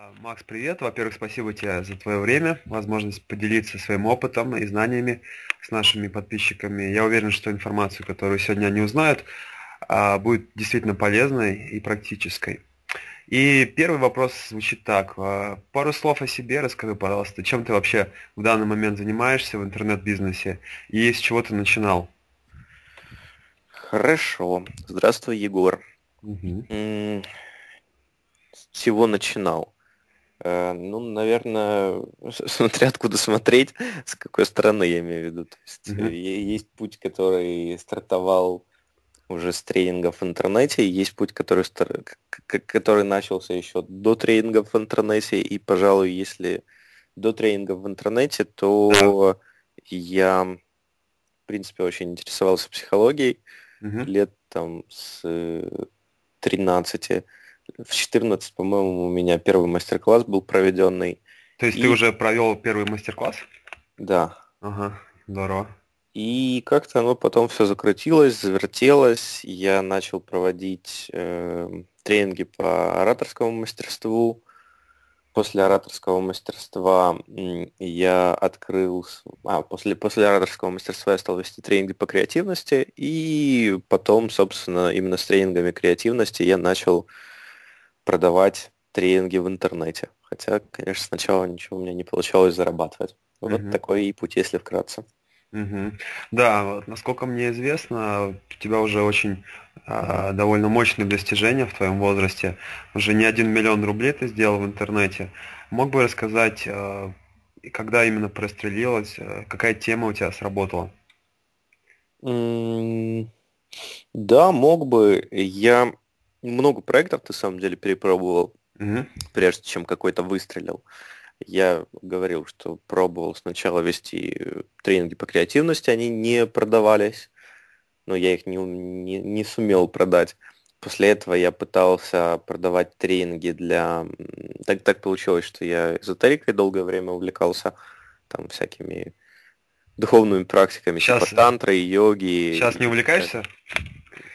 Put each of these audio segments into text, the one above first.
А, Макс, привет. Во-первых, спасибо тебе за твое время, возможность поделиться своим опытом и знаниями с нашими подписчиками. Я уверен, что информацию, которую сегодня они узнают, а, будет действительно полезной и практической. И первый вопрос звучит так. А, пару слов о себе расскажи, пожалуйста. Чем ты вообще в данный момент занимаешься в интернет-бизнесе и с чего ты начинал? Хорошо. Здравствуй, Егор. Угу. С чего начинал? Э, ну, наверное, смотря откуда смотреть, с какой стороны я имею в виду. То есть угу. есть путь, который стартовал уже с тренингов в интернете, есть путь, который, который начался еще до тренингов в интернете, и, пожалуй, если до тренингов в интернете, то я, в принципе, очень интересовался психологией угу. лет там с 13 в 14, по-моему, у меня первый мастер-класс был проведенный. То есть и... ты уже провел первый мастер-класс? Да. Ага, здорово. И как-то оно потом все закрутилось, завертелось. Я начал проводить э, тренинги по ораторскому мастерству. После ораторского мастерства я открыл... А, после, после ораторского мастерства я стал вести тренинги по креативности. И потом, собственно, именно с тренингами креативности я начал продавать тренинги в интернете. Хотя, конечно, сначала ничего у меня не получалось зарабатывать. Вот угу. такой и путь, если вкратце. Угу. Да, вот, насколько мне известно, у тебя уже очень а, довольно мощные достижения в твоем возрасте. Уже не один миллион рублей ты сделал в интернете. Мог бы рассказать, а, когда именно прострелилась, а, какая тема у тебя сработала? Да, мог бы. Я много проектов, на самом деле, перепробовал, угу. прежде чем какой-то выстрелил. Я говорил, что пробовал сначала вести э, тренинги по креативности, они не продавались, но я их не, не, не сумел продать. После этого я пытался продавать тренинги для... Так, так получилось, что я эзотерикой долгое время увлекался, там всякими духовными практиками, сейчас, типа тантры, йоги. Сейчас не увлекаешься?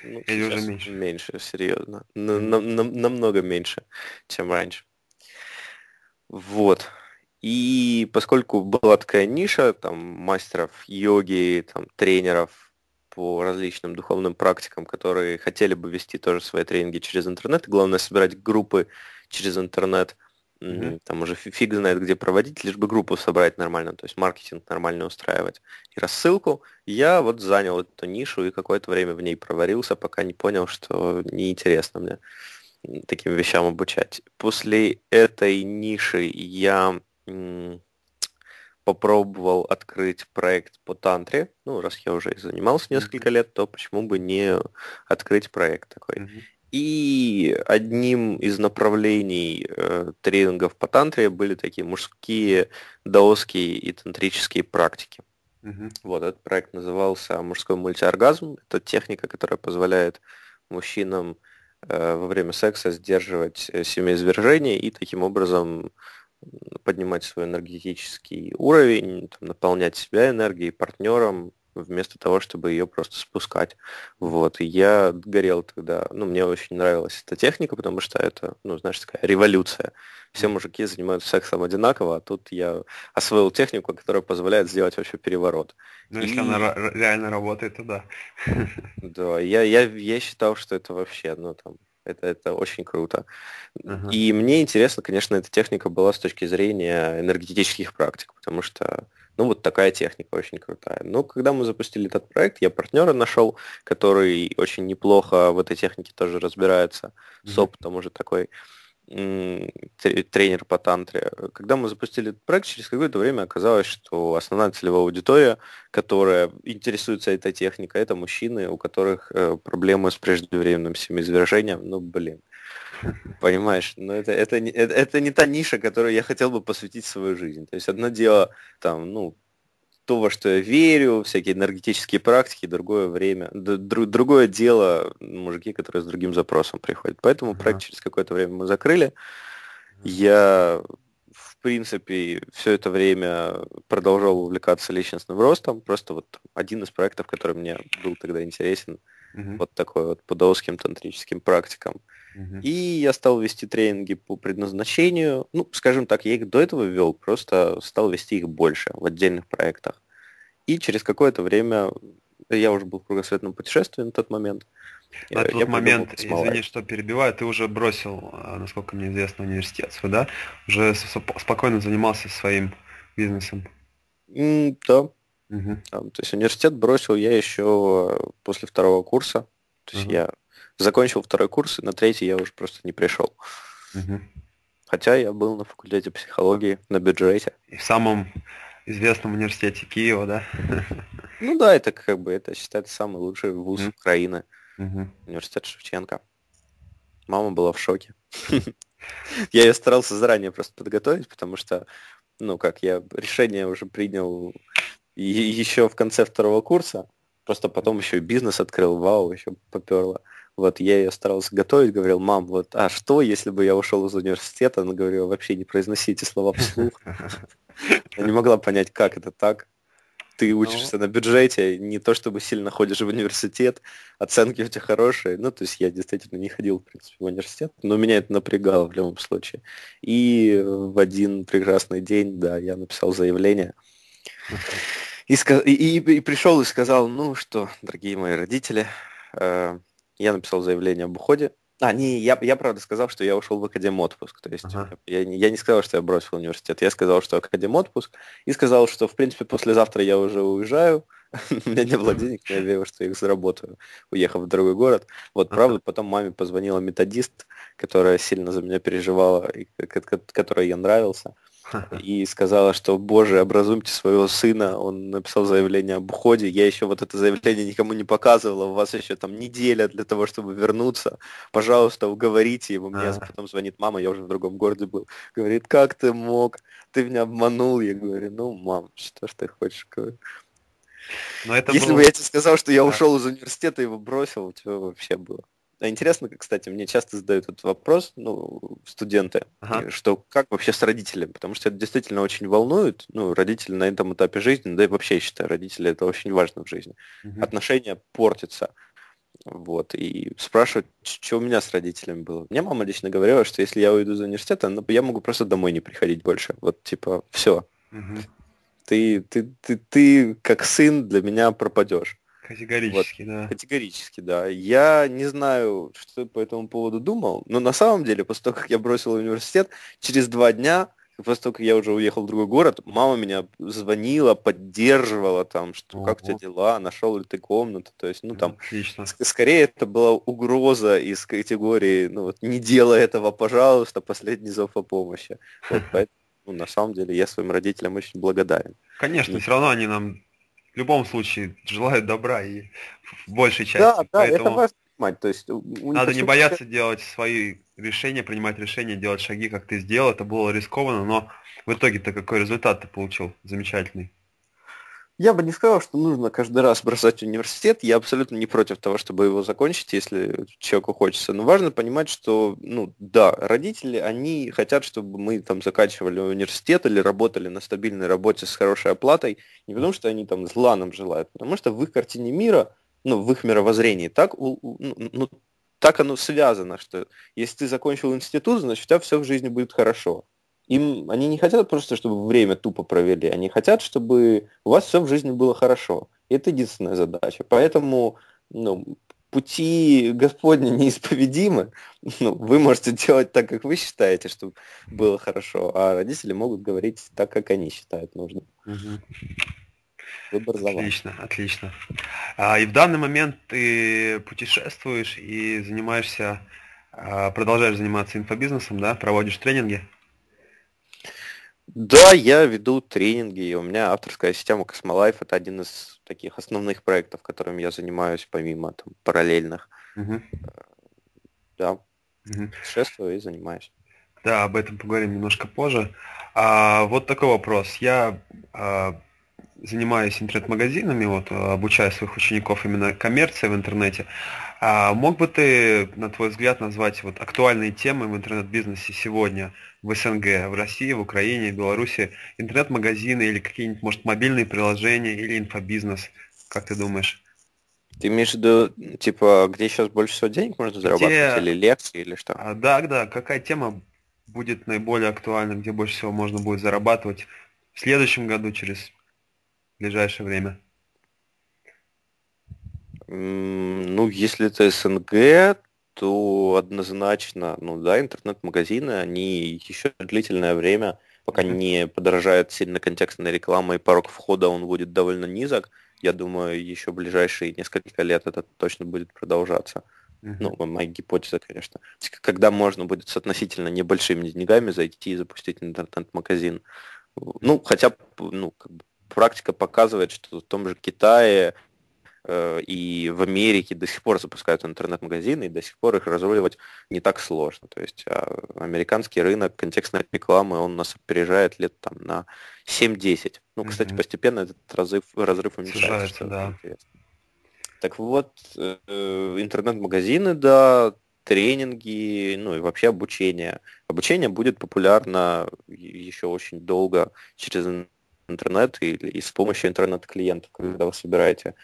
Ну, Или уже меньше? Меньше, серьезно. На, намного меньше, чем раньше. Вот. И поскольку была такая ниша, там, мастеров йоги, там, тренеров по различным духовным практикам, которые хотели бы вести тоже свои тренинги через интернет, главное собирать группы через интернет, Mm-hmm. Там уже фиг знает, где проводить, лишь бы группу собрать нормально, то есть маркетинг нормально устраивать. И рассылку. Я вот занял эту нишу и какое-то время в ней проварился, пока не понял, что неинтересно мне таким вещам обучать. После этой ниши я м- попробовал открыть проект по тантре. Ну, раз я уже занимался несколько лет, то почему бы не открыть проект такой. Mm-hmm. И одним из направлений э, тренингов по тантре были такие мужские даосские и тантрические практики. Угу. Вот этот проект назывался «Мужской мультиоргазм». Это техника, которая позволяет мужчинам э, во время секса сдерживать э, семяизвержение и таким образом поднимать свой энергетический уровень, там, наполнять себя энергией, партнером, вместо того, чтобы ее просто спускать. Вот. И я горел тогда, ну, мне очень нравилась эта техника, потому что это, ну, знаешь, такая революция. Все мужики занимаются сексом одинаково, а тут я освоил технику, которая позволяет сделать вообще переворот. Ну, если и... она реально работает, то да. Да, я, я, я считал, что это вообще, ну, там, это, это очень круто. Uh-huh. И мне интересно, конечно, эта техника была с точки зрения энергетических практик, потому что ну, вот такая техника очень крутая. Но когда мы запустили этот проект, я партнера нашел, который очень неплохо в этой технике тоже разбирается, mm-hmm. с опытом уже такой тренер по тантре. Когда мы запустили этот проект, через какое-то время оказалось, что основная целевая аудитория, которая интересуется этой техникой, это мужчины, у которых э, проблемы с преждевременным семяизвержением. Ну, блин. Понимаешь, но это, это, не, это, это не та ниша, которую я хотел бы посвятить свою жизнь. То есть одно дело, там, ну, то, во что я верю, всякие энергетические практики, другое время, дру, другое дело мужики, которые с другим запросом приходят. Поэтому проект через какое-то время мы закрыли. Я, в принципе, все это время продолжал увлекаться личностным ростом. Просто вот один из проектов, который мне был тогда интересен, uh-huh. вот такой вот по даосским тантрическим практикам. Угу. И я стал вести тренинги по предназначению. Ну, скажем так, я их до этого вел, просто стал вести их больше в отдельных проектах. И через какое-то время, я уже был в кругосветном путешествии на тот момент. На я, тот я момент, извини, что перебиваю, ты уже бросил, а, насколько мне известно, университет свой, да? Уже спокойно занимался своим бизнесом. Mm, да. Угу. То есть университет бросил я еще после второго курса. То есть угу. я закончил второй курс, и на третий я уже просто не пришел. Угу. Хотя я был на факультете психологии на бюджете. И в самом известном университете Киева, да? Ну да, это как бы это считается самый лучший вуз mm. Украины. Mm-hmm. Университет Шевченко. Мама была в шоке. Я ее старался заранее просто подготовить, потому что, ну как, я решение уже принял еще в конце второго курса, просто потом еще и бизнес открыл, вау, еще поперло. Вот я ее старался готовить, говорил, мам, вот, а что, если бы я ушел из университета? Она говорила, вообще не произносите слова вслух. Я не могла понять, как это так. Ты ну. учишься на бюджете, не то чтобы сильно ходишь в университет, оценки у тебя хорошие. Ну, то есть я действительно не ходил, в принципе, в университет, но меня это напрягало в любом случае. И в один прекрасный день, да, я написал заявление. И, и, и, пришел и сказал, ну что, дорогие мои родители, э, я написал заявление об уходе. А, не, я, я правда сказал, что я ушел в академ отпуск. То есть ага. я, я не сказал, что я бросил университет. Я сказал, что академ отпуск. И сказал, что, в принципе, послезавтра я уже уезжаю. У меня не было денег, но я верю, что я их заработаю, уехав в другой город. Вот, правда, потом маме позвонила методист, которая сильно за меня переживала, и которой я нравился и сказала, что, боже, образумьте своего сына, он написал заявление об уходе, я еще вот это заявление никому не показывала, у вас еще там неделя для того, чтобы вернуться, пожалуйста, уговорите его, мне потом звонит мама, я уже в другом городе был, говорит, как ты мог, ты меня обманул, я говорю, ну, мам, что ж ты хочешь. Но это Если было... бы я тебе сказал, что я ушел из университета и его бросил, у тебя вообще было. А интересно, кстати, мне часто задают этот вопрос, ну, студенты, ага. что как вообще с родителями, потому что это действительно очень волнует, ну, родители на этом этапе жизни, да и вообще, я считаю, родители это очень важно в жизни. Угу. Отношения портятся. Вот, и спрашивают, что у меня с родителями было. Мне мама лично говорила, что если я уйду из университета, ну, я могу просто домой не приходить больше. Вот, типа, все. Угу. Ты, ты, ты, ты, как сын, для меня пропадешь. Категорически, вот, да. Категорически, да. Я не знаю, что по этому поводу думал, но на самом деле, после того, как я бросил университет, через два дня, после того, как я уже уехал в другой город, мама меня звонила, поддерживала там, что Ого. как у тебя дела, нашел ли ты комнату, то есть, ну там, Отлично. скорее это была угроза из категории, ну вот, не делай этого, пожалуйста, последний зов о помощи. Вот, поэтому, ну, на самом деле, я своим родителям очень благодарен. Конечно, и... все равно они нам в любом случае желают добра и в большей части. Да, да, Поэтому это важно понимать. То есть, надо не бояться делать свои решения, принимать решения, делать шаги, как ты сделал. Это было рискованно, но в итоге-то какой результат ты получил? Замечательный. Я бы не сказал, что нужно каждый раз бросать университет. Я абсолютно не против того, чтобы его закончить, если человеку хочется. Но важно понимать, что, ну, да, родители, они хотят, чтобы мы там заканчивали университет или работали на стабильной работе с хорошей оплатой, не потому что они там зла нам желают, потому что в их картине мира, ну, в их мировоззрении, так, ну, ну, так оно связано, что если ты закончил институт, значит, у тебя все в жизни будет хорошо. Им они не хотят просто, чтобы время тупо провели, они хотят, чтобы у вас все в жизни было хорошо. Это единственная задача. Поэтому ну, пути Господни неисповедимы. Ну, вы можете делать так, как вы считаете, чтобы было хорошо, а родители могут говорить так, как они считают нужным. Угу. Выбор за Отлично, вами. отлично. А, и в данный момент ты путешествуешь и занимаешься, а, продолжаешь заниматься инфобизнесом, да, проводишь тренинги? Да, я веду тренинги, и у меня авторская система Cosmolife это один из таких основных проектов, которыми я занимаюсь помимо там, параллельных. Угу. Да, угу. путешествую и занимаюсь. Да, об этом поговорим немножко позже. А, вот такой вопрос. Я а, занимаюсь интернет-магазинами, вот, обучаю своих учеников именно коммерции в интернете. А мог бы ты, на твой взгляд, назвать вот актуальные темы в интернет-бизнесе сегодня в СНГ, в России, в Украине, в Беларуси, интернет-магазины или какие-нибудь, может, мобильные приложения или инфобизнес? Как ты думаешь? Ты имеешь в виду, типа, где сейчас больше всего денег можно зарабатывать, или лекции, или что? А, да, да, какая тема будет наиболее актуальна, где больше всего можно будет зарабатывать в следующем году, через ближайшее время? Ну, если это СНГ, то однозначно, ну да, интернет-магазины, они еще длительное время, пока не подорожает сильно контекстная реклама и порог входа он будет довольно низок, я думаю, еще ближайшие несколько лет это точно будет продолжаться. Uh-huh. Ну, моя гипотеза, конечно. Когда можно будет с относительно небольшими деньгами зайти и запустить интернет-магазин. Ну, хотя, ну, как бы практика показывает, что в том же Китае и в Америке до сих пор запускают интернет-магазины, и до сих пор их разруливать не так сложно. То есть а, американский рынок контекстной рекламы, он нас опережает лет там на 7-10. Ну, кстати, mm-hmm. постепенно этот разрыв, разрыв уменьшается. Да. Так вот, э, интернет-магазины, да, тренинги, ну и вообще обучение. Обучение будет популярно еще очень долго через интернет или и с помощью интернет-клиентов, когда вы собираете Э,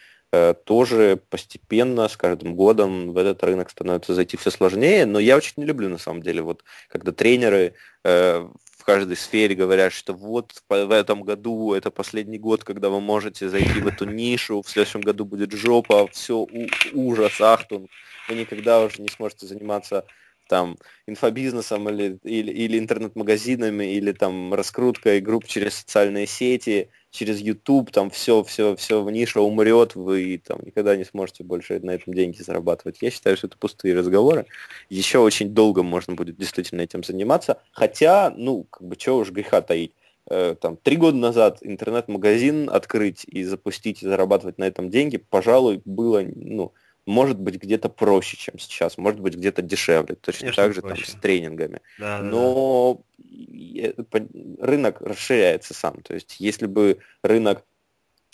тоже постепенно, с каждым годом в этот рынок становится зайти все сложнее, но я очень не люблю на самом деле, вот когда тренеры э, в каждой сфере говорят, что вот в этом году это последний год, когда вы можете зайти в эту нишу, в следующем году будет жопа, все ужас, ахтунг, вы никогда уже не сможете заниматься там инфобизнесом или, или, или интернет-магазинами, или там раскруткой групп через социальные сети, через YouTube, там все, все, все в ниша умрет, вы там никогда не сможете больше на этом деньги зарабатывать. Я считаю, что это пустые разговоры. Еще очень долго можно будет действительно этим заниматься. Хотя, ну, как бы, чего уж греха таить э, там, три года назад интернет-магазин открыть и запустить и зарабатывать на этом деньги, пожалуй, было, ну, может быть где-то проще, чем сейчас, может быть где-то дешевле, точно Конечно, так же там, с тренингами. Да, Но да. рынок расширяется сам. То есть если бы рынок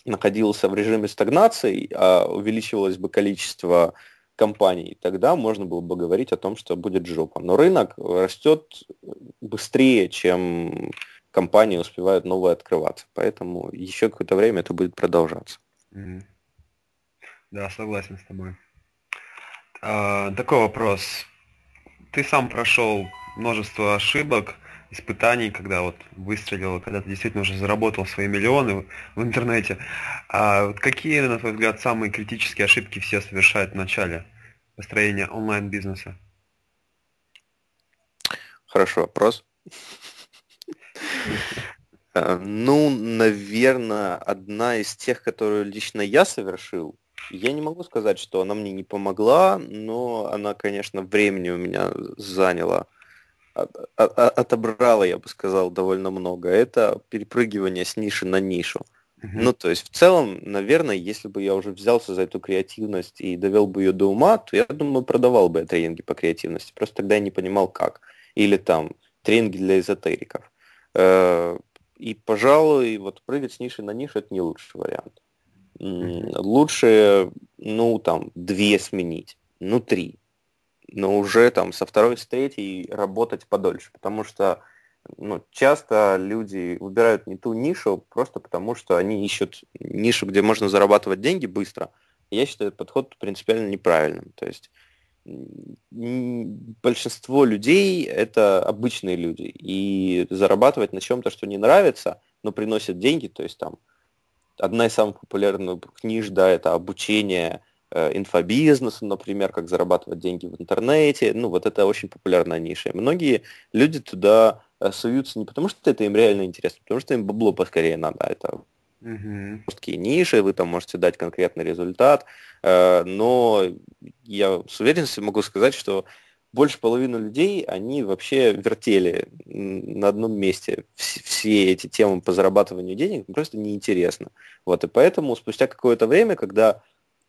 находился в режиме стагнации, а увеличивалось бы количество компаний, тогда можно было бы говорить о том, что будет жопа. Но рынок растет быстрее, чем компании успевают новые открываться. Поэтому еще какое-то время это будет продолжаться. Да, согласен с тобой. А, такой вопрос. Ты сам прошел множество ошибок, испытаний, когда вот выстрелил, когда ты действительно уже заработал свои миллионы в интернете. А вот какие, на твой взгляд, самые критические ошибки все совершают в начале построения онлайн-бизнеса? Хороший вопрос. А, ну, наверное, одна из тех, которую лично я совершил, я не могу сказать, что она мне не помогла, но она, конечно, времени у меня заняла. Отобрала, я бы сказал, довольно много. Это перепрыгивание с ниши на нишу. Uh-huh. Ну, то есть, в целом, наверное, если бы я уже взялся за эту креативность и довел бы ее до ума, то я думаю, продавал бы я тренинги по креативности. Просто тогда я не понимал, как. Или там тренинги для эзотериков. Э, и, пожалуй, вот прыгать с ниши на нишу это не лучший вариант. Лучше, ну, там, две сменить, ну, три. Но уже там со второй, с третьей работать подольше, потому что ну, часто люди выбирают не ту нишу просто потому, что они ищут нишу, где можно зарабатывать деньги быстро. Я считаю этот подход принципиально неправильным. То есть большинство людей это обычные люди, и зарабатывать на чем-то, что не нравится, но приносит деньги, то есть там одна из самых популярных книж, да, это обучение э, инфобизнесу, например, как зарабатывать деньги в интернете. Ну, вот это очень популярная ниша. И многие люди туда э, суются не потому, что это им реально интересно, потому что им бабло поскорее надо. Это uh жесткие ниши, вы там можете дать конкретный результат, э, но я с уверенностью могу сказать, что больше половины людей, они вообще вертели на одном месте. Все эти темы по зарабатыванию денег просто неинтересно. Вот, и поэтому спустя какое-то время, когда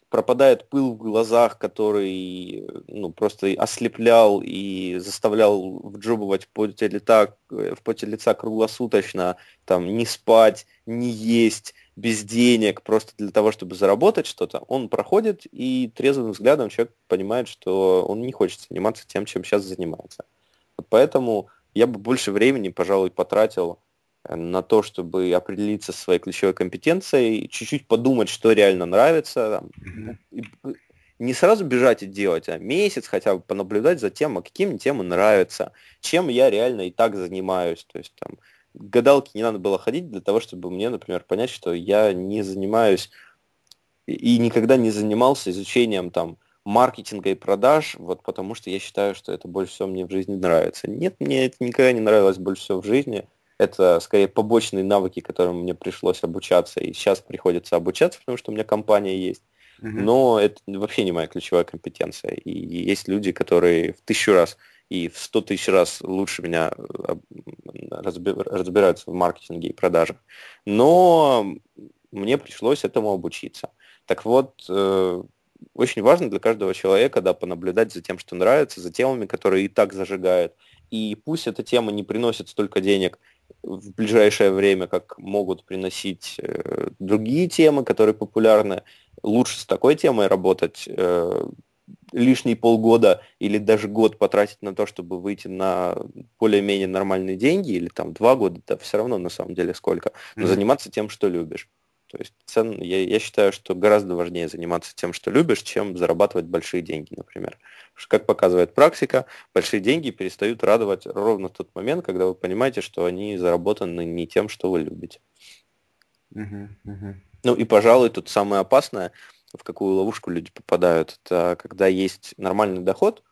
пропадает пыл в глазах, который ну, просто ослеплял и заставлял вджубывать в поте, лица, в поте лица круглосуточно, там, не спать, не есть, без денег, просто для того, чтобы заработать что-то, он проходит, и трезвым взглядом человек понимает, что он не хочет заниматься тем, чем сейчас занимается. Вот поэтому я бы больше времени, пожалуй, потратил на то, чтобы определиться со своей ключевой компетенцией, чуть-чуть подумать, что реально нравится, там, не сразу бежать и делать, а месяц хотя бы понаблюдать за тем, а какие мне темы нравятся, чем я реально и так занимаюсь. То есть там гадалки не надо было ходить для того, чтобы мне, например, понять, что я не занимаюсь и никогда не занимался изучением там маркетинга и продаж, вот потому что я считаю, что это больше всего мне в жизни нравится. Нет, мне это никогда не нравилось больше всего в жизни. Это скорее побочные навыки, которым мне пришлось обучаться, и сейчас приходится обучаться, потому что у меня компания есть. Но это вообще не моя ключевая компетенция. И есть люди, которые в тысячу раз и в сто тысяч раз лучше меня э, разбираются в маркетинге и продажах. Но мне пришлось этому обучиться. Так вот, э, очень важно для каждого человека да, понаблюдать за тем, что нравится, за темами, которые и так зажигают. И пусть эта тема не приносит столько денег в ближайшее время, как могут приносить э, другие темы, которые популярны, лучше с такой темой работать, лишние полгода или даже год потратить на то, чтобы выйти на более-менее нормальные деньги, или там два года, да все равно на самом деле сколько, но mm-hmm. заниматься тем, что любишь. То есть цен, я, я считаю, что гораздо важнее заниматься тем, что любишь, чем зарабатывать большие деньги, например. Потому что, как показывает практика, большие деньги перестают радовать ровно в тот момент, когда вы понимаете, что они заработаны не тем, что вы любите. Uh-huh, uh-huh. Ну и, пожалуй, тут самое опасное, в какую ловушку люди попадают, это когда есть нормальный доход,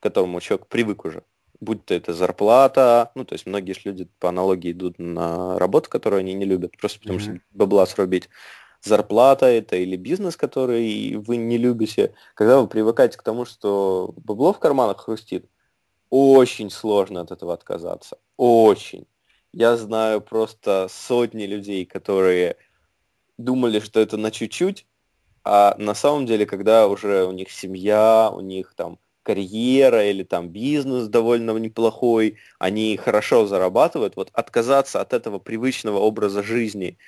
к которому человек привык уже, будь то это зарплата, ну, то есть многие люди по аналогии идут на работу, которую они не любят, просто потому mm-hmm. что бабла срубить. Зарплата это или бизнес, который вы не любите. Когда вы привыкаете к тому, что бабло в карманах хрустит, очень сложно от этого отказаться. Очень. Я знаю просто сотни людей, которые думали, что это на чуть-чуть, а на самом деле, когда уже у них семья, у них там карьера или там бизнес довольно неплохой, они хорошо зарабатывают, вот отказаться от этого привычного образа жизни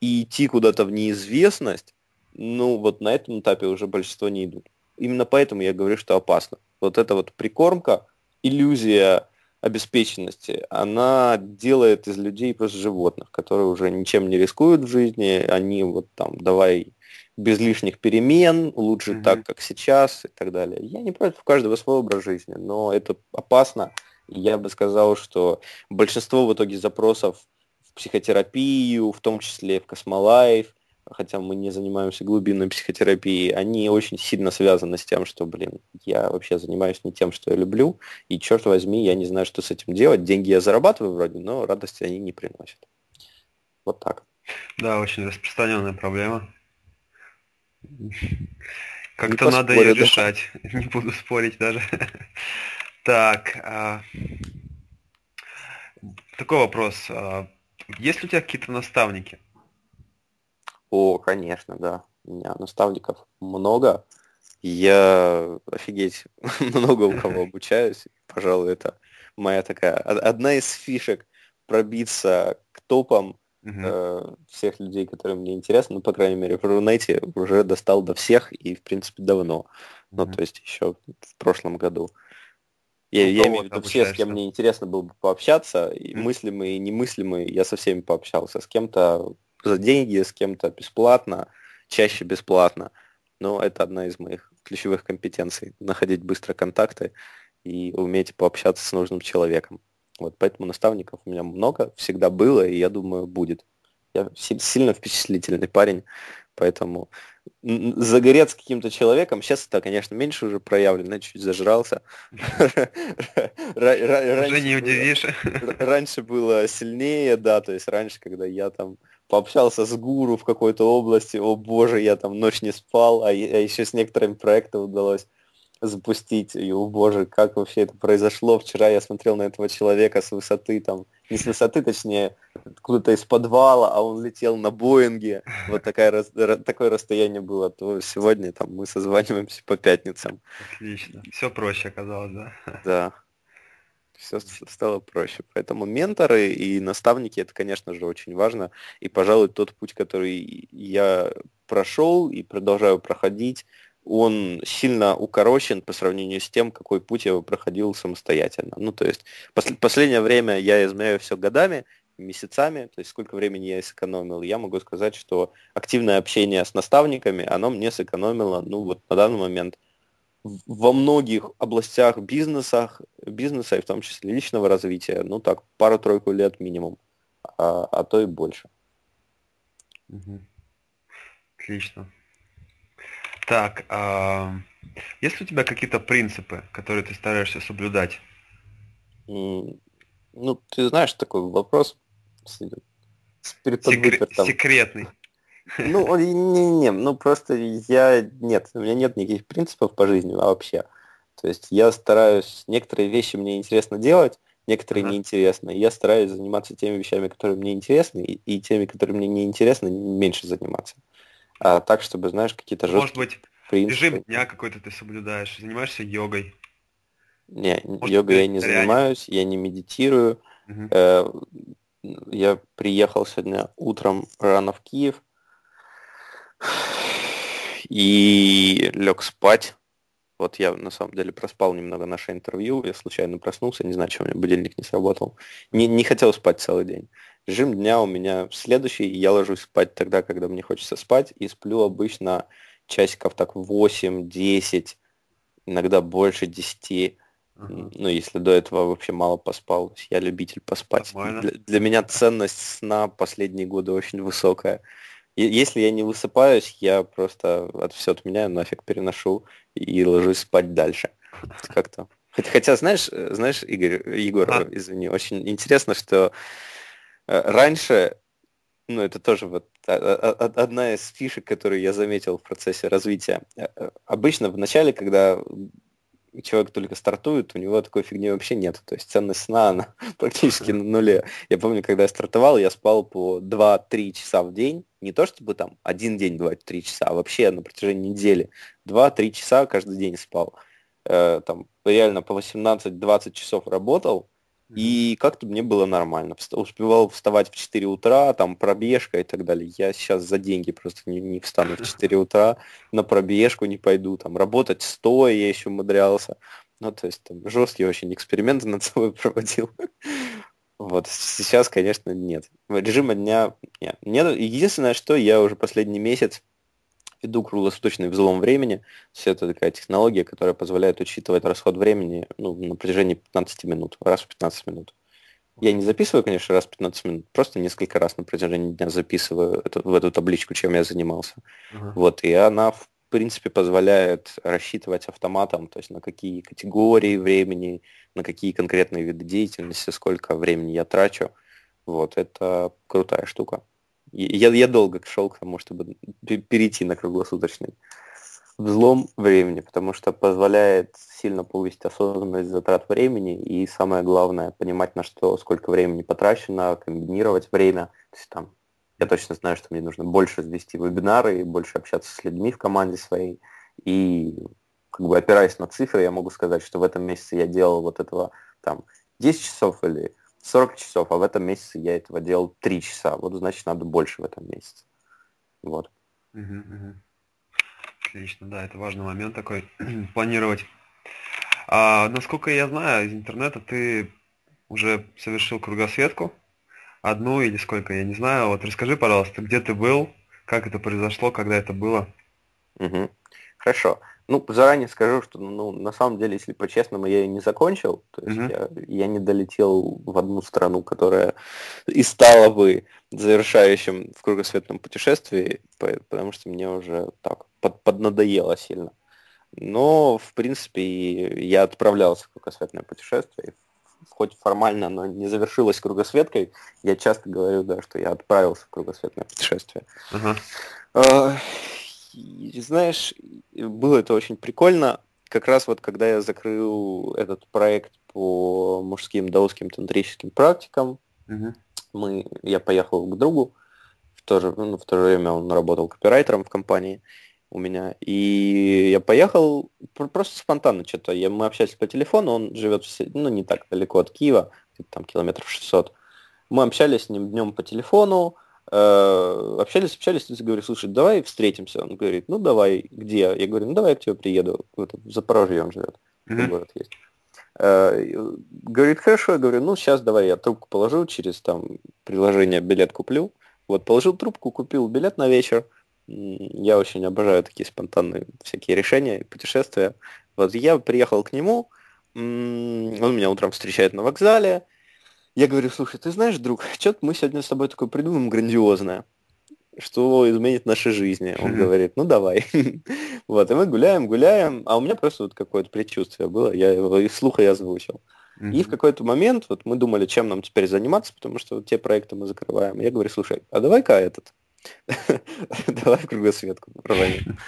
и идти куда-то в неизвестность, ну вот на этом этапе уже большинство не идут. Именно поэтому я говорю, что опасно. Вот эта вот прикормка, иллюзия обеспеченности, она делает из людей просто животных, которые уже ничем не рискуют в жизни, они вот там давай без лишних перемен, лучше mm-hmm. так, как сейчас и так далее. Я не против каждого свой образ жизни, но это опасно. Я бы сказал, что большинство в итоге запросов в психотерапию, в том числе в космолайф, хотя мы не занимаемся глубинной психотерапией, они очень сильно связаны с тем, что, блин, я вообще занимаюсь не тем, что я люблю, и черт возьми, я не знаю, что с этим делать. Деньги я зарабатываю вроде, но радости они не приносят. Вот так. Да, очень распространенная проблема. Как-то надо ее решать. Не буду спорить даже. Так. А, такой вопрос. А, есть ли у тебя какие-то наставники? О, конечно, да. У меня наставников много. Я офигеть много у кого обучаюсь. Пожалуй, это моя такая одна из фишек пробиться к топам uh-huh. всех людей, которые мне интересны, ну, по крайней мере, в Рунете уже достал до всех и, в принципе, давно. Uh-huh. Ну, то есть еще в прошлом году. Я, ну, я имею в виду все, с кем мне интересно было бы пообщаться, и uh-huh. мыслимые, и немыслимые, я со всеми пообщался. С кем-то за деньги, с кем-то бесплатно, чаще бесплатно. Но это одна из моих ключевых компетенций. Находить быстро контакты и уметь пообщаться с нужным человеком. Вот поэтому наставников у меня много, всегда было, и я думаю, будет. Я сильно впечатлительный парень, поэтому загореть с каким-то человеком, сейчас это, конечно, меньше уже проявлено, чуть зажрался. Уже не удивишь. Раньше было сильнее, да, то есть раньше, когда я там пообщался с гуру в какой-то области, о боже, я там ночь не спал, а, а еще с некоторыми проектами удалось запустить. И, о боже, как вообще это произошло. Вчера я смотрел на этого человека с высоты, там, не с высоты, точнее, куда-то из подвала, а он летел на Боинге. Вот такая, такое расстояние было. То сегодня там мы созваниваемся по пятницам. Отлично. Все проще оказалось, да? Да. Все стало проще. Поэтому менторы и наставники это, конечно же, очень важно. И, пожалуй, тот путь, который я прошел и продолжаю проходить, он сильно укорочен по сравнению с тем, какой путь я проходил самостоятельно. Ну, то есть пос- последнее время я измеряю все годами, месяцами, то есть сколько времени я сэкономил, я могу сказать, что активное общение с наставниками, оно мне сэкономило, ну вот на данный момент, во многих областях бизнеса, бизнеса и в том числе личного развития, ну так, пару-тройку лет минимум, а, а то и больше. Угу. Отлично. Так, а, есть ли у тебя какие-то принципы, которые ты стараешься соблюдать? Ну, ты знаешь такой вопрос Секре- секретный. Ну, не, не, не, ну просто я, нет, у меня нет никаких принципов по жизни вообще. То есть я стараюсь, некоторые вещи мне интересно делать, некоторые. И я стараюсь заниматься теми вещами, которые мне интересны, и, и теми, которые мне не интересны, меньше заниматься. А так, чтобы, знаешь, какие-то жесткие Может быть, принципы. режим дня какой-то ты соблюдаешь, занимаешься йогой. Не, Может, йогой я не занимаюсь, я не медитирую. Угу. Э, я приехал сегодня утром рано в Киев и лег спать. Вот я на самом деле проспал немного наше интервью, я случайно проснулся, не знаю, что у меня будильник не сработал. Не, не хотел спать целый день. Режим дня у меня следующий, я ложусь спать тогда, когда мне хочется спать, и сплю обычно часиков так 8-10, иногда больше 10. Uh-huh. Ну, если до этого вообще мало поспал. Я любитель поспать. Для, для меня ценность сна последние годы очень высокая. И, если я не высыпаюсь, я просто от все отменяю, нафиг переношу и ложусь спать дальше. Как-то. Хотя, знаешь, знаешь, Игорь, Егор, а? извини, очень интересно, что э, раньше, ну, это тоже вот одна из фишек, которую я заметил в процессе развития. Э, э, обычно в начале, когда человек только стартует, у него такой фигни вообще нет. То есть ценность сна, она практически на нуле. Я помню, когда я стартовал, я спал по 2-3 часа в день. Не то чтобы там один день 2-3 часа, а вообще на протяжении недели. 2-3 часа каждый день спал. Э, там реально по 18-20 часов работал, и как-то мне было нормально. Успевал вставать в 4 утра, там пробежка и так далее. Я сейчас за деньги просто не, не встану в 4 утра, на пробежку не пойду, там работать стоя я еще умудрялся. Ну, то есть там жесткие очень эксперименты над собой проводил. Вот, сейчас, конечно, нет. Режима дня нет. нет. Единственное, что я уже последний месяц веду круглосуточный взлом времени. Все это такая технология, которая позволяет учитывать расход времени ну, на протяжении 15 минут, раз в 15 минут. Я не записываю, конечно, раз в 15 минут, просто несколько раз на протяжении дня записываю эту, в эту табличку, чем я занимался. Uh-huh. Вот, и она, в принципе, позволяет рассчитывать автоматом, то есть на какие категории времени, на какие конкретные виды деятельности, сколько времени я трачу. Вот, это крутая штука. Я, я долго шел к тому, чтобы перейти на круглосуточный взлом времени, потому что позволяет сильно повысить осознанность затрат времени и самое главное понимать на что сколько времени потрачено, комбинировать время. То есть там я точно знаю, что мне нужно больше вести вебинары больше общаться с людьми в команде своей. И как бы опираясь на цифры, я могу сказать, что в этом месяце я делал вот этого там 10 часов или 40 часов, а в этом месяце я этого делал 3 часа. Вот значит, надо больше в этом месяце. Вот. Угу, угу. Отлично, да, это важный момент такой, планировать. А, насколько я знаю из интернета, ты уже совершил кругосветку, одну или сколько, я не знаю. Вот расскажи, пожалуйста, где ты был, как это произошло, когда это было? Угу. Хорошо. Ну, заранее скажу, что ну, на самом деле, если по-честному, я ее не закончил. То есть mm-hmm. я, я не долетел в одну страну, которая и стала бы завершающим в кругосветном путешествии, потому что мне уже так под, поднадоело сильно. Но, в принципе, я отправлялся в кругосветное путешествие. Хоть формально оно не завершилось кругосветкой, я часто говорю, да, что я отправился в кругосветное путешествие. Uh-huh знаешь, было это очень прикольно. Как раз вот когда я закрыл этот проект по мужским даосским тантрическим практикам, угу. мы, я поехал к другу, в то, же, ну, в то же время он работал копирайтером в компании у меня, и я поехал просто спонтанно что-то. Я, мы общались по телефону, он живет ну, не так далеко от Киева, там километров 600. Мы общались с ним днем по телефону, общались, общались, и говорю, слушай, давай встретимся. Он говорит, ну давай, где? Я говорю, ну давай я к тебе приеду. Вот в Запорожье он живет, mm-hmm. город есть. Э, говорит, хорошо, я говорю, ну сейчас давай я трубку положу, через там приложение билет куплю. Вот, положил трубку, купил билет на вечер. Я очень обожаю такие спонтанные всякие решения, путешествия. Вот я приехал к нему, он меня утром встречает на вокзале. Я говорю, слушай, ты знаешь, друг, что-то мы сегодня с тобой такое придумаем грандиозное что изменит наши жизни. Он говорит, ну давай. вот, и мы гуляем, гуляем, а у меня просто вот какое-то предчувствие было, я его из слуха я озвучил. И в какой-то момент вот мы думали, чем нам теперь заниматься, потому что вот те проекты мы закрываем. Я говорю, слушай, а давай-ка этот, давай кругосветку рванем.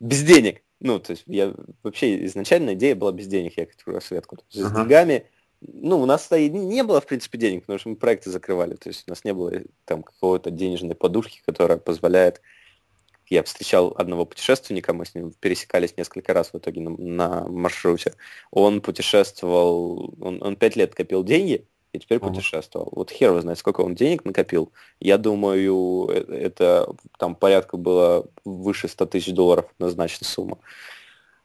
Без денег. Ну, то есть я вообще изначально идея была без денег ехать в кругосветку. С деньгами ну, у нас не было, в принципе, денег, потому что мы проекты закрывали. То есть у нас не было э, там какого-то денежной подушки, которая позволяет... Я встречал одного путешественника, мы с ним пересекались несколько раз в итоге на, на маршруте. Он путешествовал, он, он пять лет копил деньги, и теперь uh-huh. путешествовал. Вот хер его знает, сколько он денег накопил. Я думаю, э, это там порядка было выше 100 тысяч долларов назначена сумма.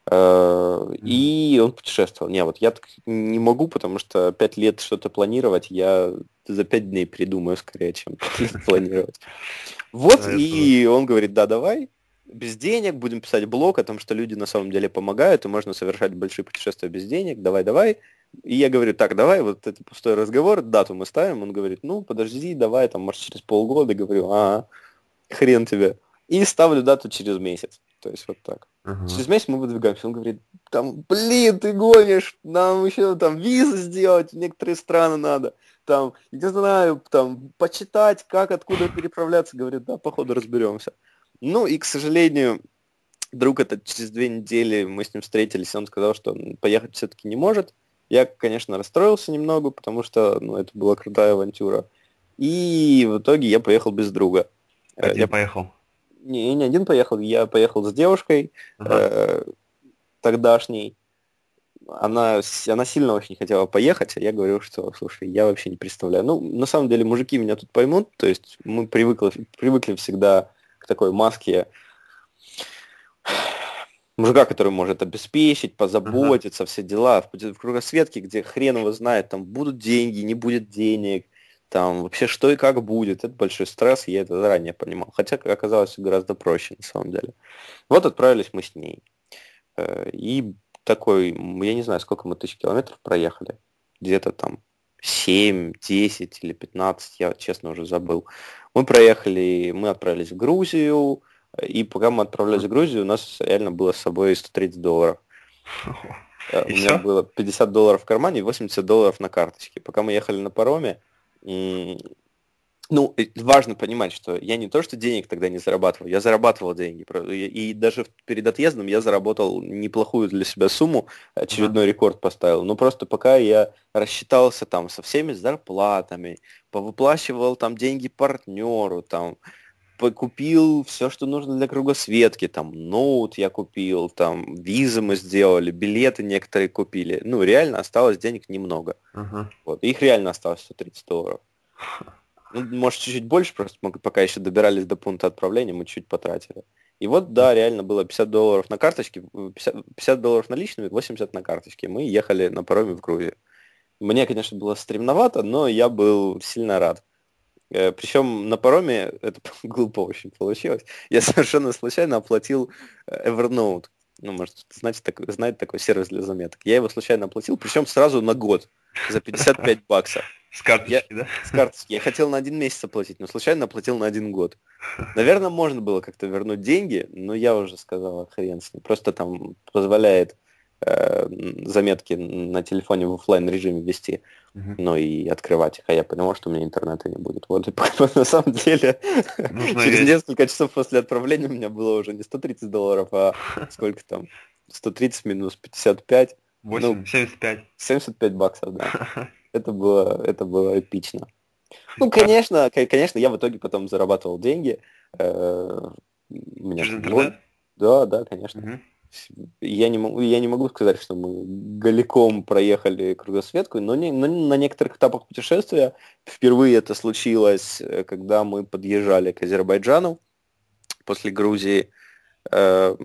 Э, и он путешествовал. Не, вот я так не могу, потому что пять лет что-то планировать, я за пять дней придумаю скорее, чем планировать. Вот, и он говорит, да, давай, без денег, будем писать блог о том, что люди на самом деле помогают, и можно совершать большие путешествия без денег, давай, давай. И я говорю, так, давай, вот это пустой разговор, дату мы ставим. Он говорит, ну, подожди, давай, там, может, через полгода. Говорю, а, хрен тебе. И ставлю дату через месяц. То есть вот так. Uh-huh. Через месяц мы выдвигаемся. Он говорит, там, блин, ты гонишь, нам еще там визы сделать, в некоторые страны надо. Там, не знаю, там, почитать, как, откуда переправляться. Говорит, да, походу разберемся. Ну и, к сожалению, друг этот через две недели мы с ним встретились, он сказал, что он поехать все-таки не может. Я, конечно, расстроился немного, потому что ну, это была крутая авантюра. И в итоге я поехал без друга. А я поехал? Не, не один поехал, я поехал с девушкой ага. э, тогдашней. Она, она сильно очень хотела поехать, а я говорю, что, слушай, я вообще не представляю. Ну, на самом деле, мужики меня тут поймут, то есть мы привыкли, привыкли всегда к такой маске мужика, который может обеспечить, позаботиться, uh-huh. все дела. В, в кругосветке, где хрен его знает, там будут деньги, не будет денег, там вообще что и как будет. Это большой стресс, я это заранее понимал. Хотя, как оказалось, гораздо проще на самом деле. Вот отправились мы с ней. Э, и такой, я не знаю, сколько мы тысяч километров проехали. Где-то там 7, 10 или 15, я честно уже забыл. Мы проехали, мы отправились в Грузию, и пока мы отправлялись в Грузию, у нас реально было с собой 130 долларов. Э, и у меня было 50 долларов в кармане и 80 долларов на карточке. Пока мы ехали на пароме, ну, важно понимать, что я не то, что денег тогда не зарабатывал, я зарабатывал деньги. И даже перед отъездом я заработал неплохую для себя сумму, очередной ага. рекорд поставил. Но просто пока я рассчитался там со всеми зарплатами, повыплачивал там деньги партнеру, там, купил все, что нужно для кругосветки, там, ноут я купил, там, визы мы сделали, билеты некоторые купили. Ну, реально осталось денег немного. Uh-huh. Вот. Их реально осталось 130 долларов. Ну, может, чуть-чуть больше, просто мы пока еще добирались до пункта отправления, мы чуть потратили. И вот, да, реально было 50 долларов на карточке, 50, 50 долларов наличными, 80 на карточке. Мы ехали на пароме в Грузию. Мне, конечно, было стремновато, но я был сильно рад. Э, Причем на пароме это глупо очень получилось. Я совершенно случайно оплатил э, Evernote. Ну, может, знаете, такой, знаете такой сервис для заметок. Я его случайно оплатил, причем сразу на год за 55 баксов. С карточки, я, да? С карточки. Я хотел на один месяц оплатить, но случайно оплатил на один год. Наверное, можно было как-то вернуть деньги, но я уже сказал, хрен с ним. Просто там позволяет э, заметки на телефоне в офлайн режиме вести, uh-huh. ну и открывать их, а я понимал, что у меня интернета не будет. Вот и на самом деле Нужно через несколько часов после отправления у меня было уже не 130 долларов, а сколько там, 130 минус 55. 8, ну, 75. 75 баксов, да. Это было, это было эпично. Ну, конечно, конечно, я в итоге потом зарабатывал деньги. Э, Через интернет? Да, да, конечно. Угу я не, могу, я не могу сказать, что мы голиком проехали кругосветку, но, не, но на некоторых этапах путешествия впервые это случилось, э, когда мы подъезжали к Азербайджану после Грузии. Э,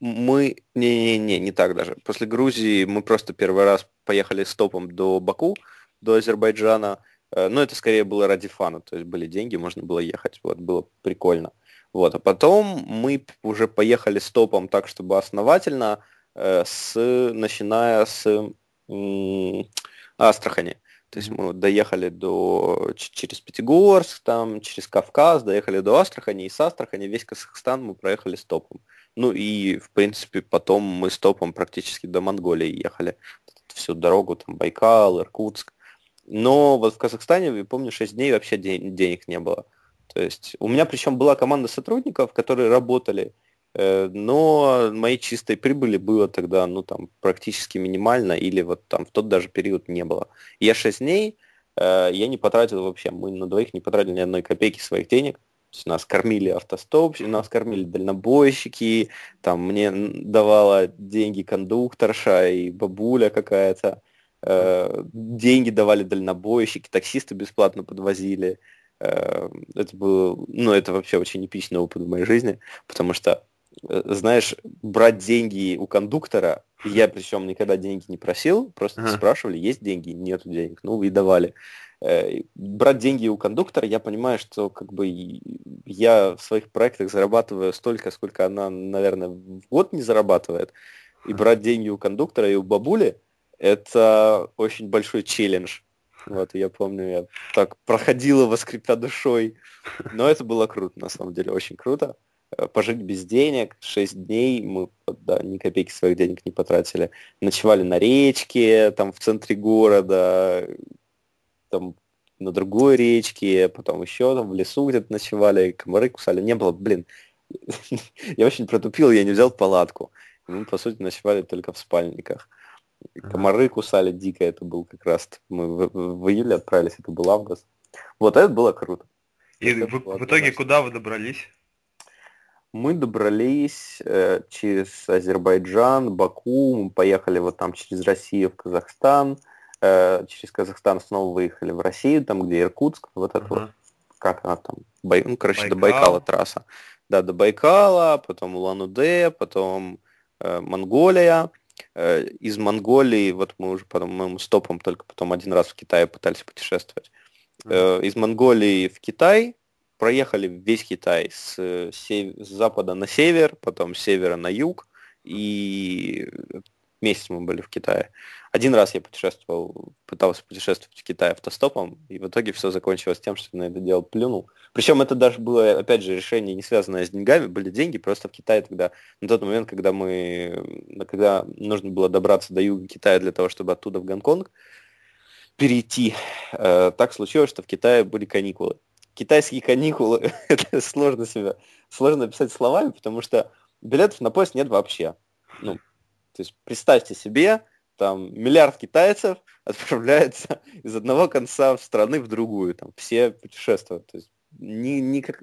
мы... Не-не-не, не так даже. После Грузии мы просто первый раз поехали стопом до Баку, до Азербайджана. Э, но это скорее было ради фана, то есть были деньги, можно было ехать. Вот, было прикольно. Вот, а потом мы уже поехали стопом так, чтобы основательно, э, с, начиная с м, Астрахани. То есть мы доехали до, через Пятигорск, там, через Кавказ, доехали до Астрахани, и с Астрахани весь Казахстан мы проехали стопом. Ну и, в принципе, потом мы стопом практически до Монголии ехали. Всю дорогу, там, Байкал, Иркутск. Но вот в Казахстане, я помню, 6 дней вообще денег не было. То есть у меня причем была команда сотрудников, которые работали, э, но моей чистой прибыли было тогда, ну, там, практически минимально, или вот там в тот даже период не было. я 6 дней, э, я не потратил вообще, мы на двоих не потратили ни одной копейки своих денег, нас кормили автостоп, нас кормили дальнобойщики, там мне давала деньги кондукторша и бабуля какая-то, э, деньги давали дальнобойщики, таксисты бесплатно подвозили. Э, это был, ну, это вообще очень эпичный опыт в моей жизни, потому что, э, знаешь, брать деньги у кондуктора, я причем никогда деньги не просил, просто ага. спрашивали, есть деньги, нету денег, ну, и давали. Э, брать деньги у кондуктора, я понимаю, что как бы я в своих проектах зарабатываю столько, сколько она, наверное, в год не зарабатывает. И брать деньги у кондуктора и у бабули, это очень большой челлендж. Вот, я помню, я так проходила его скрипя душой. Но это было круто, на самом деле, очень круто. Э, пожить без денег, 6 дней, мы да, ни копейки своих денег не потратили. Ночевали на речке, там в центре города, там на другой речке, потом еще там в лесу где-то ночевали, комары кусали. Не было, блин, я очень протупил, я не взял палатку. Мы, по сути, ночевали только в спальниках. Комары кусали дико, это был как раз, мы в, в июле отправились, это был август. Вот это было круто. И в, в итоге куда вы добрались? Мы добрались э, через Азербайджан, Баку, мы поехали вот там через Россию в Казахстан, э, через Казахстан снова выехали в Россию, там где Иркутск, вот это uh-huh. вот, как она там, Бай, ну, короче, Байкал. до Байкала трасса. Да, до Байкала, потом Улан-Удэ, потом э, Монголия, из Монголии, вот мы уже, по-моему, стопом только потом один раз в Китае пытались путешествовать. Mm-hmm. Из Монголии в Китай, проехали весь Китай с, сев... с запада на север, потом с севера на юг, и месяц мы были в Китае. Один раз я путешествовал, пытался путешествовать в Китае автостопом, и в итоге все закончилось тем, что на это дело плюнул. Причем это даже было, опять же, решение не связанное с деньгами, были деньги, просто в Китае тогда, на тот момент, когда мы, когда нужно было добраться до юга Китая для того, чтобы оттуда в Гонконг перейти, э, так случилось, что в Китае были каникулы. Китайские каникулы, это сложно себе, сложно описать словами, потому что билетов на поезд нет вообще. Ну, то есть представьте себе, там миллиард китайцев отправляется из одного конца страны в другую, там все путешествуют. То есть ни, ни как...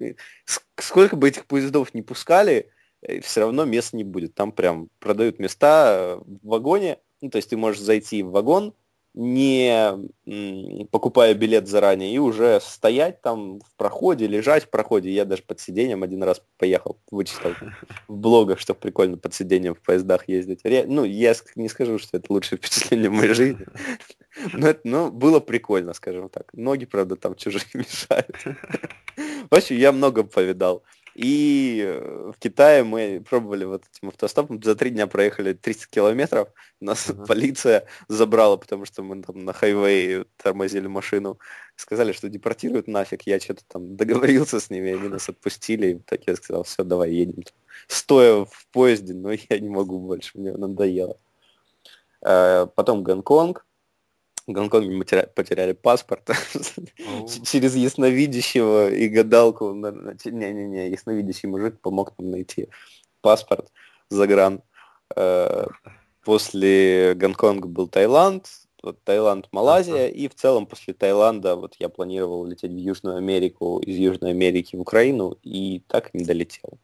сколько бы этих поездов не пускали, э, все равно мест не будет. Там прям продают места в вагоне, ну, то есть ты можешь зайти в вагон, не покупая билет заранее, и уже стоять там в проходе, лежать в проходе. Я даже под сиденьем один раз поехал, вычитал в блогах, что прикольно под сиденьем в поездах ездить. Ну, я не скажу, что это лучшее впечатление в моей жизни, но, это, но было прикольно, скажем так. Ноги, правда, там чужие мешают. В общем, я много повидал. И э, в Китае мы пробовали вот этим автостопом, за три дня проехали 30 километров, нас uh-huh. полиция забрала, потому что мы там на хайвее тормозили машину, сказали, что депортируют нафиг, я что-то там договорился с ними, они нас отпустили, и так я сказал, все, давай едем. Стоя в поезде, но я не могу больше, мне надоело. Э, потом Гонконг, Гонконге мы потеряли паспорт через ясновидящего и гадалку. Не-не-не, ясновидящий мужик помог нам найти паспорт загран. Э, после Гонконга был Таиланд, вот Таиланд, Малайзия, и в целом после Таиланда вот я планировал лететь в Южную Америку, из Южной Америки в Украину, и так не долетел.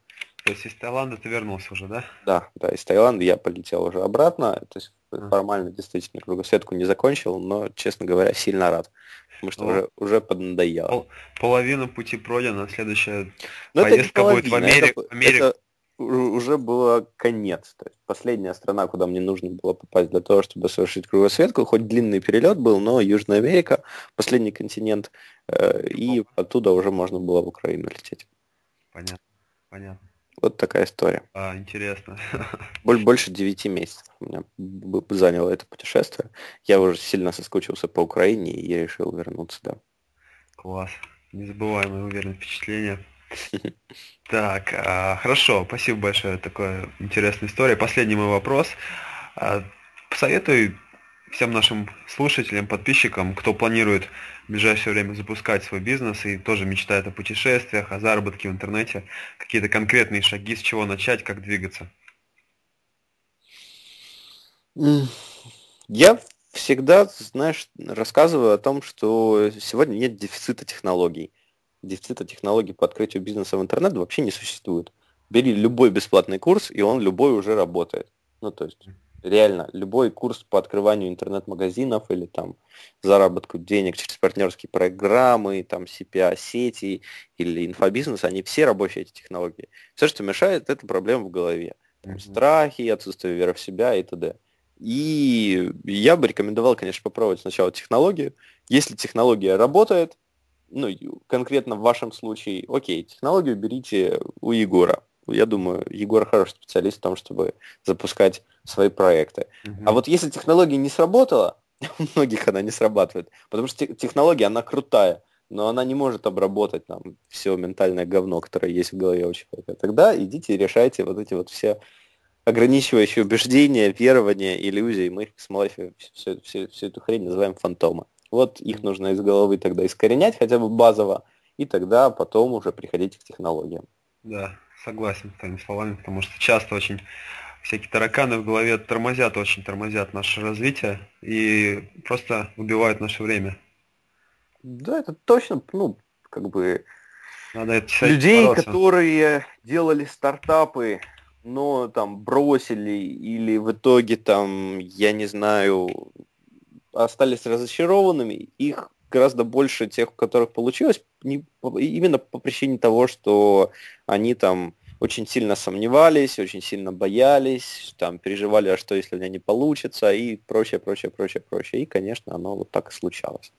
То есть из Таиланда ты вернулся уже, да? Да, да, из Таиланда я полетел уже обратно. То есть формально действительно кругосветку не закончил, но, честно говоря, сильно рад. Потому что О. уже, уже поднадоело. Пол, половина пути пройдена, следующая но поездка будет в Америку. Это, это, уже было конец. То есть последняя страна, куда мне нужно было попасть для того, чтобы совершить кругосветку, хоть длинный перелет был, но Южная Америка, последний континент, э, и оттуда уже можно было в Украину лететь. Понятно, понятно. Вот такая история. А, интересно. Больше 9 месяцев у меня заняло это путешествие. Я уже сильно соскучился по Украине, и я решил вернуться, да. Класс. Незабываемое, уверен, впечатление. Так, а, хорошо, спасибо большое, такая интересная история. Последний мой вопрос. А, посоветуй всем нашим слушателям, подписчикам, кто планирует ближайшее время запускать свой бизнес и тоже мечтает о путешествиях, о заработке в интернете, какие-то конкретные шаги, с чего начать, как двигаться? Я всегда, знаешь, рассказываю о том, что сегодня нет дефицита технологий. Дефицита технологий по открытию бизнеса в интернет вообще не существует. Бери любой бесплатный курс, и он любой уже работает. Ну, то есть реально любой курс по открыванию интернет-магазинов или там заработку денег через партнерские программы, там CPA-сети или инфобизнес, они все рабочие эти технологии. Все, что мешает, это проблема в голове. Там, mm-hmm. Страхи, отсутствие веры в себя и т.д. И я бы рекомендовал, конечно, попробовать сначала технологию. Если технология работает, ну, конкретно в вашем случае, окей, технологию берите у Егора я думаю, Егор хороший специалист в том, чтобы запускать свои проекты. Угу. А вот если технология не сработала, у многих она не срабатывает, потому что технология, она крутая, но она не может обработать там все ментальное говно, которое есть в голове у человека. Тогда идите и решайте вот эти вот все ограничивающие убеждения, верования, иллюзии. Мы с Малафи всю, всю, всю эту хрень называем фантомы. Вот их нужно из головы тогда искоренять хотя бы базово, и тогда потом уже приходить к технологиям. Да, согласен с твоими словами, потому что часто очень всякие тараканы в голове тормозят, очень тормозят наше развитие и просто убивают наше время. Да, это точно, ну, как бы Надо это людей, бороться. которые делали стартапы, но там бросили или в итоге там, я не знаю, остались разочарованными, их гораздо больше тех, у которых получилось, не, именно по причине того, что они там очень сильно сомневались, очень сильно боялись, там переживали, а что если у меня не получится, и прочее, прочее, прочее, прочее. И, конечно, оно вот так и случалось.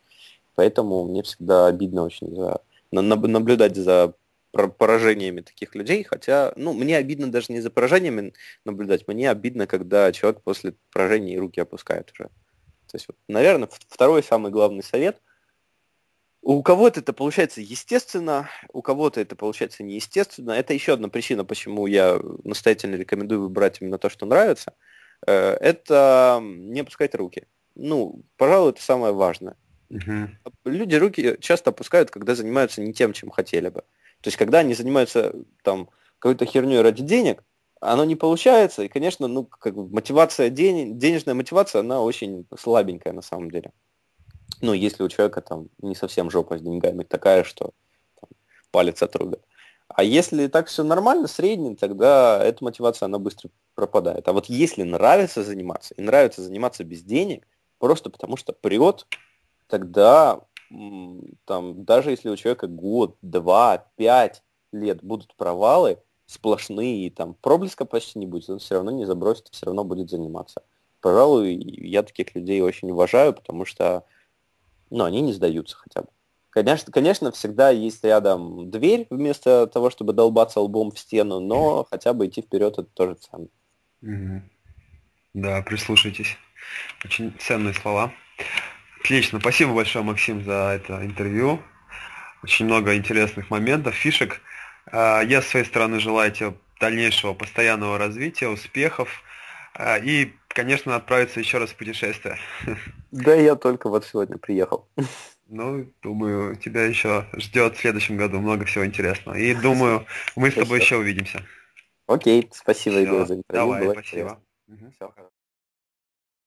Поэтому мне всегда обидно очень за, на, наблюдать за поражениями таких людей, хотя, ну, мне обидно даже не за поражениями наблюдать, мне обидно, когда человек после поражения руки опускает уже. То есть, вот, наверное, второй самый главный совет – у кого-то это получается естественно, у кого-то это получается неестественно. Это еще одна причина, почему я настоятельно рекомендую выбрать именно то, что нравится. Э, это не опускать руки. Ну, пожалуй, это самое важное. Угу. Люди руки часто опускают, когда занимаются не тем, чем хотели бы. То есть, когда они занимаются там какой-то херней ради денег, оно не получается, и, конечно, ну, как бы мотивация, день, денежная мотивация, она очень слабенькая на самом деле ну, если у человека там не совсем жопа с деньгами такая, что там, палец отрубят. А если так все нормально, средний, тогда эта мотивация, она быстро пропадает. А вот если нравится заниматься, и нравится заниматься без денег, просто потому что прет, тогда там, даже если у человека год, два, пять лет будут провалы сплошные, там проблеска почти не будет, он все равно не забросит, все равно будет заниматься. Пожалуй, я таких людей очень уважаю, потому что но они не сдаются хотя бы. Конечно, конечно, всегда есть рядом дверь вместо того, чтобы долбаться лбом в стену, но хотя бы идти вперед это тоже ценно. Да, прислушайтесь. Очень ценные слова. Отлично. Спасибо большое, Максим, за это интервью. Очень много интересных моментов, фишек. А, я с своей стороны желаю тебе дальнейшего постоянного развития, успехов а, и конечно, отправиться еще раз в путешествие. Да, я только вот сегодня приехал. Ну, думаю, тебя еще ждет в следующем году много всего интересного. И думаю, мы с тобой еще увидимся. Окей, спасибо, Игорь, за интервью. Давай, спасибо. Все,